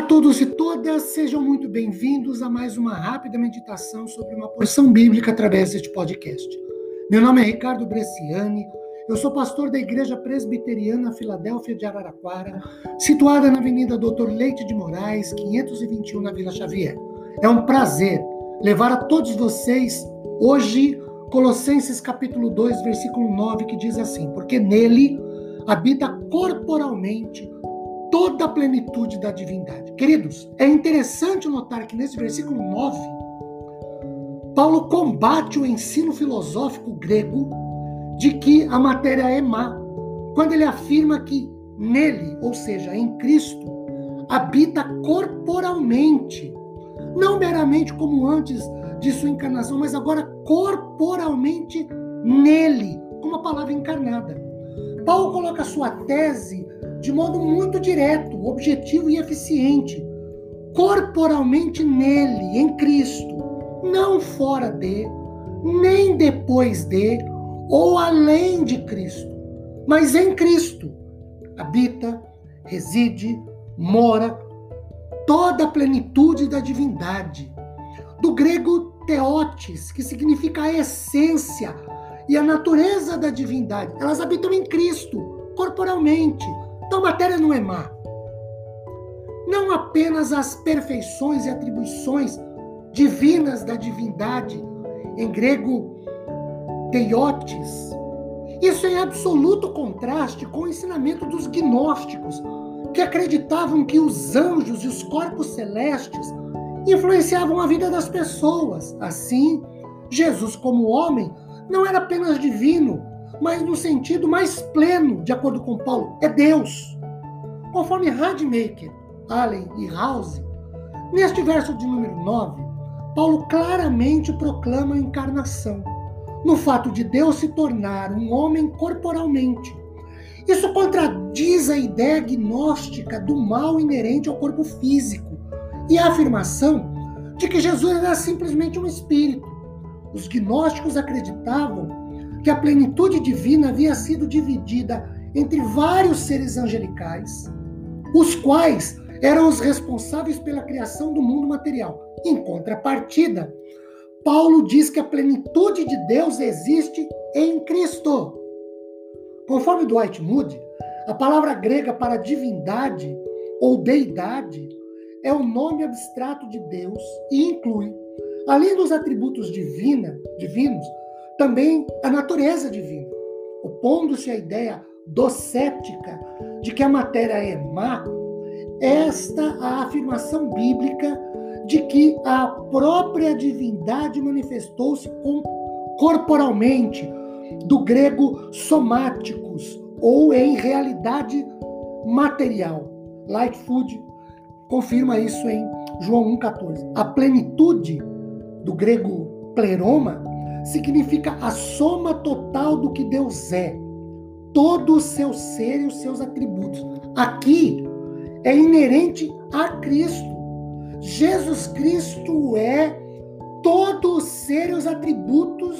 Olá a todos e todas, sejam muito bem-vindos a mais uma rápida meditação sobre uma porção bíblica através deste podcast. Meu nome é Ricardo Bresciani, eu sou pastor da Igreja Presbiteriana Filadélfia de Araraquara, situada na Avenida Doutor Leite de Moraes, 521, na Vila Xavier. É um prazer levar a todos vocês hoje Colossenses capítulo 2, versículo 9, que diz assim: Porque nele habita corporalmente toda a plenitude da divindade. Queridos, é interessante notar que nesse versículo 9, Paulo combate o ensino filosófico grego de que a matéria é má, quando ele afirma que nele, ou seja, em Cristo, habita corporalmente, não meramente como antes de sua encarnação, mas agora corporalmente nele, como a palavra encarnada. Paulo coloca sua tese de modo muito direto, objetivo e eficiente, corporalmente nele, em Cristo, não fora de, nem depois de, ou além de Cristo, mas em Cristo habita, reside, mora toda a plenitude da divindade. Do grego teotes, que significa a essência e a natureza da divindade. Elas habitam em Cristo, corporalmente, então matéria não é má. Não apenas as perfeições e atribuições divinas da divindade, em grego teiotes. Isso é em absoluto contraste com o ensinamento dos gnósticos, que acreditavam que os anjos e os corpos celestes influenciavam a vida das pessoas. Assim, Jesus, como homem, não era apenas divino, mas no sentido mais pleno, de acordo com Paulo, é Deus. Conforme Radmacher, Allen e House, neste verso de número 9, Paulo claramente proclama a encarnação, no fato de Deus se tornar um homem corporalmente. Isso contradiz a ideia gnóstica do mal inerente ao corpo físico e a afirmação de que Jesus era simplesmente um espírito. Os gnósticos acreditavam que a plenitude divina havia sido dividida entre vários seres angelicais, os quais eram os responsáveis pela criação do mundo material. Em contrapartida, Paulo diz que a plenitude de Deus existe em Cristo. Conforme Dwight Moody, a palavra grega para divindade ou deidade é o nome abstrato de Deus e inclui, além dos atributos divina, divinos, também a natureza divina, opondo-se à ideia docética de que a matéria é má, esta a afirmação bíblica de que a própria divindade manifestou-se corporalmente, do grego somáticos, ou em realidade material. Lightfoot confirma isso em João 1,14. A plenitude, do grego pleroma, significa a soma total do que Deus é, todo o seu ser e os seus atributos. Aqui é inerente a Cristo. Jesus Cristo é todo o ser e os atributos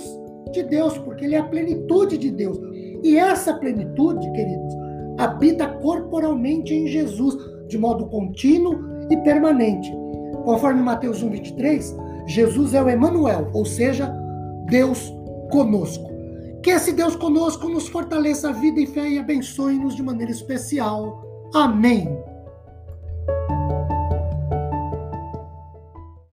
de Deus, porque ele é a plenitude de Deus. E essa plenitude, queridos, habita corporalmente em Jesus, de modo contínuo e permanente. Conforme Mateus 1:23, Jesus é o Emanuel, ou seja, Deus conosco. Que esse Deus conosco nos fortaleça a vida e fé e abençoe-nos de maneira especial. Amém.